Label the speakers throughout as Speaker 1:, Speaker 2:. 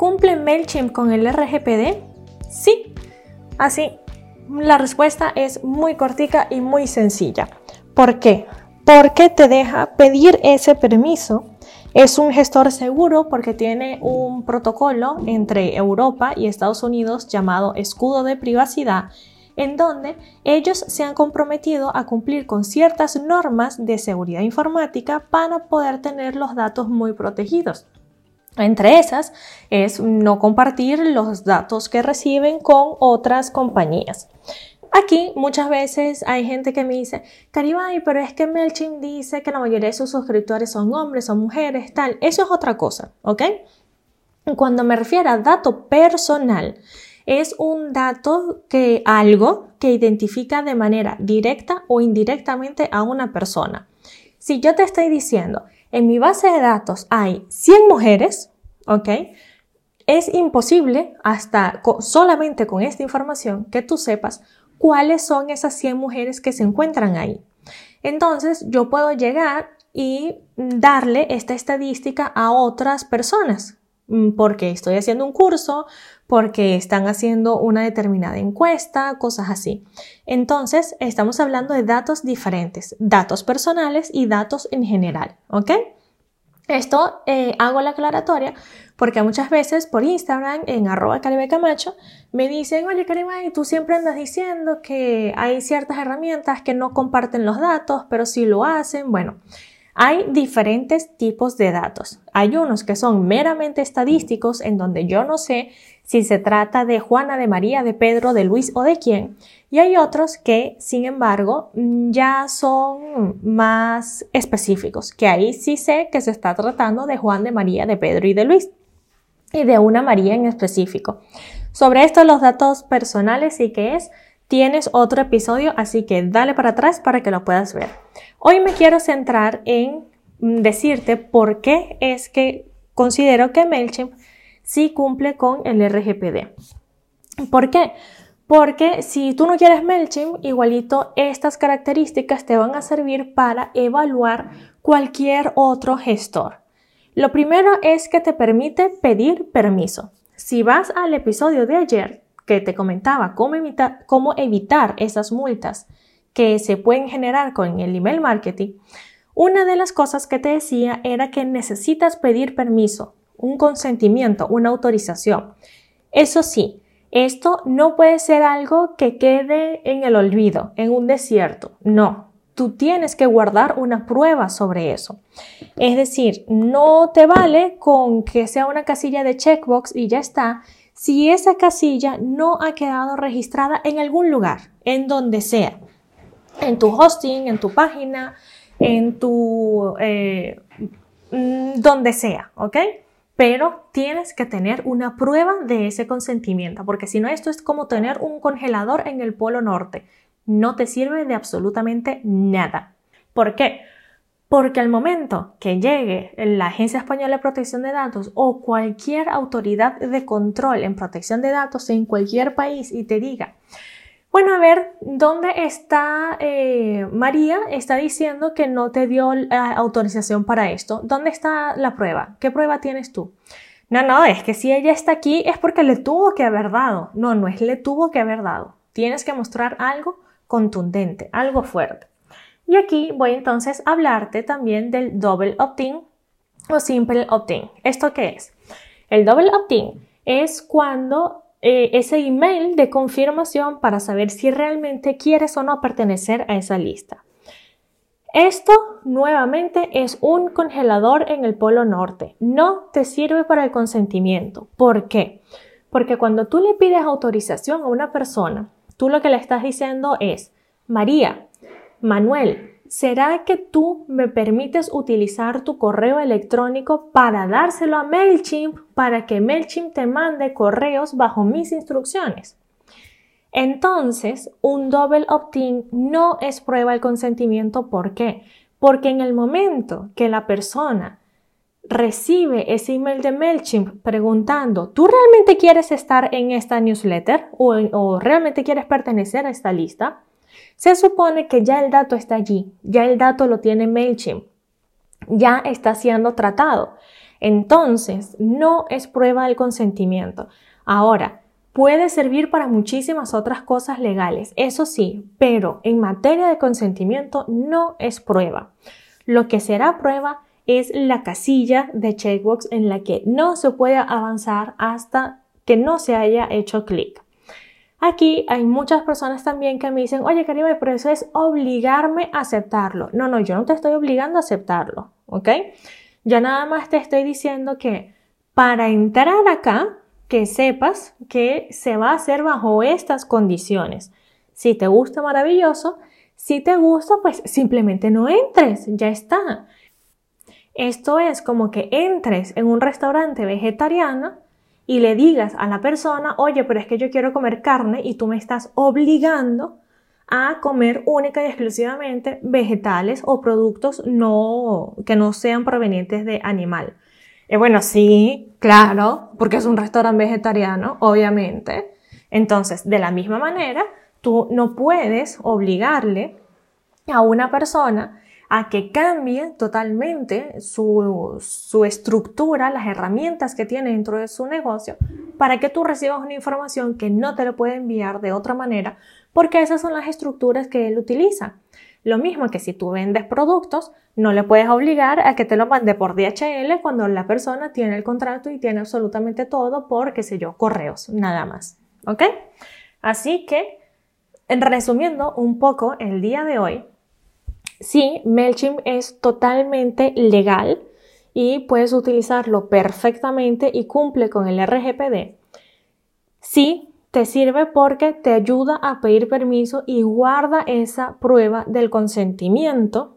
Speaker 1: ¿Cumple MailChimp con el RGPD? Sí. Así, la respuesta es muy cortica y muy sencilla. ¿Por qué? Porque te deja pedir ese permiso. Es un gestor seguro porque tiene un protocolo entre Europa y Estados Unidos llamado escudo de privacidad en donde ellos se han comprometido a cumplir con ciertas normas de seguridad informática para poder tener los datos muy protegidos. Entre esas es no compartir los datos que reciben con otras compañías. Aquí muchas veces hay gente que me dice, Caribay, pero es que MailChimp dice que la mayoría de sus suscriptores son hombres o mujeres, tal. Eso es otra cosa, ¿ok? Cuando me refiero a dato personal, es un dato que algo que identifica de manera directa o indirectamente a una persona. Si yo te estoy diciendo, en mi base de datos hay 100 mujeres, ¿ok? Es imposible, hasta solamente con esta información, que tú sepas cuáles son esas 100 mujeres que se encuentran ahí. Entonces, yo puedo llegar y darle esta estadística a otras personas, mm, porque estoy haciendo un curso, porque están haciendo una determinada encuesta, cosas así. Entonces, estamos hablando de datos diferentes, datos personales y datos en general, ¿ok? Esto eh, hago la aclaratoria porque muchas veces por Instagram, en arroba Camacho, me dicen, oye y tú siempre andas diciendo que hay ciertas herramientas que no comparten los datos, pero sí lo hacen. Bueno, hay diferentes tipos de datos. Hay unos que son meramente estadísticos, en donde yo no sé si se trata de Juana, de María, de Pedro, de Luis o de quién. Y hay otros que, sin embargo, ya son más específicos, que ahí sí sé que se está tratando de Juan, de María, de Pedro y de Luis, y de una María en específico. Sobre esto, los datos personales y qué es, tienes otro episodio, así que dale para atrás para que lo puedas ver. Hoy me quiero centrar en decirte por qué es que considero que MailChimp sí cumple con el RGPD. ¿Por qué? Porque si tú no quieres MailChimp, igualito estas características te van a servir para evaluar cualquier otro gestor. Lo primero es que te permite pedir permiso. Si vas al episodio de ayer que te comentaba cómo, cómo evitar esas multas que se pueden generar con el email marketing, una de las cosas que te decía era que necesitas pedir permiso un consentimiento, una autorización. Eso sí, esto no puede ser algo que quede en el olvido, en un desierto. No, tú tienes que guardar una prueba sobre eso. Es decir, no te vale con que sea una casilla de checkbox y ya está, si esa casilla no ha quedado registrada en algún lugar, en donde sea, en tu hosting, en tu página, en tu... Eh, mm, donde sea, ¿ok? pero tienes que tener una prueba de ese consentimiento, porque si no, esto es como tener un congelador en el Polo Norte. No te sirve de absolutamente nada. ¿Por qué? Porque al momento que llegue la Agencia Española de Protección de Datos o cualquier autoridad de control en protección de datos en cualquier país y te diga, bueno, a ver, ¿dónde está eh, María? Está diciendo que no te dio la autorización para esto. ¿Dónde está la prueba? ¿Qué prueba tienes tú? No, no, es que si ella está aquí es porque le tuvo que haber dado. No, no es le tuvo que haber dado. Tienes que mostrar algo contundente, algo fuerte. Y aquí voy entonces a hablarte también del double opt-in o simple opt-in. ¿Esto qué es? El double opt-in es cuando eh, ese email de confirmación para saber si realmente quieres o no pertenecer a esa lista. Esto nuevamente es un congelador en el Polo Norte. No te sirve para el consentimiento. ¿Por qué? Porque cuando tú le pides autorización a una persona, tú lo que le estás diciendo es, María, Manuel, ¿será que tú me permites utilizar tu correo electrónico para dárselo a MailChimp para que MailChimp te mande correos bajo mis instrucciones? Entonces, un double opt-in no es prueba del consentimiento. ¿Por qué? Porque en el momento que la persona recibe ese email de MailChimp preguntando, ¿tú realmente quieres estar en esta newsletter o, o, realmente quieres pertenecer a esta lista? Se supone que ya el dato está allí, ya el dato lo tiene MailChimp, ya está siendo tratado. Entonces, no es prueba del consentimiento. Ahora, puede servir para muchísimas otras cosas legales, eso sí, pero en materia de consentimiento no es prueba. Lo que será prueba es la casilla de checkbox en la que no se puede avanzar hasta que no se haya hecho clic. Aquí hay muchas personas también que me dicen, oye Karime, pero eso es obligarme a aceptarlo. No, no, yo no te estoy obligando a aceptarlo, ¿ok? Ya nada más te estoy diciendo que para entrar acá, que sepas que se va a hacer bajo estas condiciones. Si te gusta, maravilloso. Si te gusta, pues simplemente no entres, ya está. Esto es como que entres en un restaurante vegetariano y le digas a la persona, oye, pero es que yo quiero comer carne y tú me estás obligando a comer única y exclusivamente vegetales o productos no, que no sean provenientes de animal. Y bueno, sí, claro, porque es un restaurante vegetariano, obviamente. Entonces, de la misma manera, tú no puedes obligarle a una persona a que cambie totalmente su, su, estructura, las herramientas que tiene dentro de su negocio, para que tú recibas una información que no te lo puede enviar de otra manera, porque esas son las estructuras que él utiliza. Lo mismo que si tú vendes productos, no le puedes obligar a que te lo mande por DHL cuando la persona tiene el contrato y tiene absolutamente todo por, qué sé yo, correos, nada más. ¿Ok? Así que, en resumiendo un poco el día de hoy, Sí, MailChimp es totalmente legal y puedes utilizarlo perfectamente y cumple con el RGPD. Sí, te sirve porque te ayuda a pedir permiso y guarda esa prueba del consentimiento.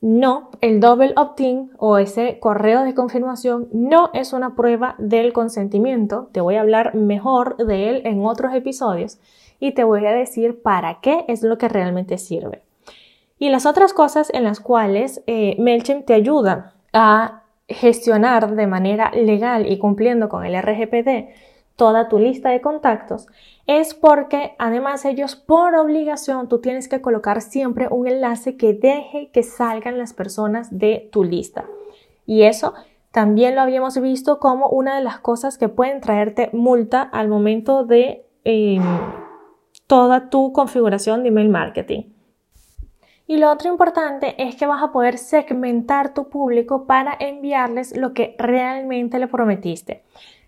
Speaker 1: No, el double opt-in o ese correo de confirmación no es una prueba del consentimiento. Te voy a hablar mejor de él en otros episodios y te voy a decir para qué es lo que realmente sirve. Y las otras cosas en las cuales eh, MailChimp te ayuda a gestionar de manera legal y cumpliendo con el RGPD toda tu lista de contactos es porque además ellos por obligación tú tienes que colocar siempre un enlace que deje que salgan las personas de tu lista. Y eso también lo habíamos visto como una de las cosas que pueden traerte multa al momento de em, toda tu configuración de email marketing. Y lo otro importante es que vas a poder segmentar tu público para enviarles lo que realmente le prometiste.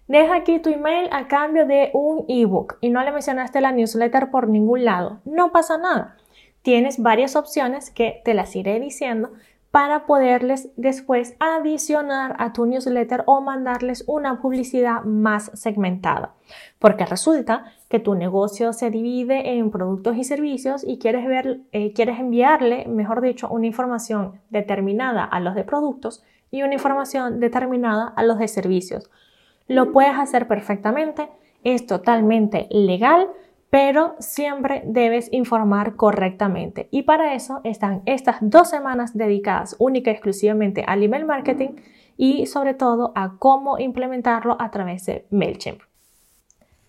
Speaker 1: Deja aquí tu email a cambio de un ebook y no le mencionaste la newsletter por ningún lado. No pasa nada. Tienes varias opciones que te las iré diciendo para poderles después adicionar a tu newsletter o mandarles una publicidad más segmentada. Porque resulta que tu negocio se divide en productos y servicios y quieres, ver, eh, quieres enviarle, mejor dicho, una información determinada a los de productos y una información determinada a los de servicios. Lo puedes hacer perfectamente, es totalmente legal pero siempre debes informar correctamente. Y para eso están estas dos semanas dedicadas única y exclusivamente al email marketing y sobre todo a cómo implementarlo a través de MailChimp.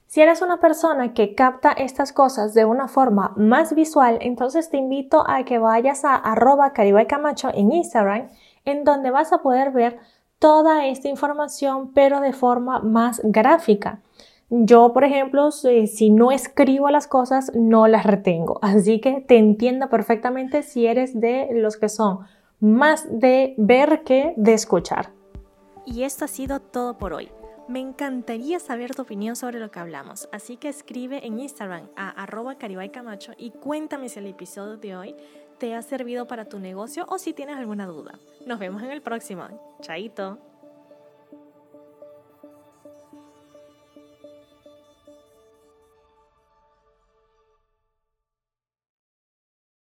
Speaker 1: Si eres una persona que capta estas cosas de una forma más visual, entonces te invito a que vayas a arroba Camacho en Instagram, en donde vas a poder ver toda esta información, pero de forma más gráfica. Yo, por ejemplo, si no escribo las cosas, no las retengo. Así que te entiendo perfectamente si eres de los que son más de ver que de escuchar.
Speaker 2: Y esto ha sido todo por hoy. Me encantaría saber tu opinión sobre lo que hablamos, así que escribe en Instagram a arroba camacho y cuéntame si el episodio de hoy te ha servido para tu negocio o si tienes alguna duda. Nos vemos en el próximo. Chaito.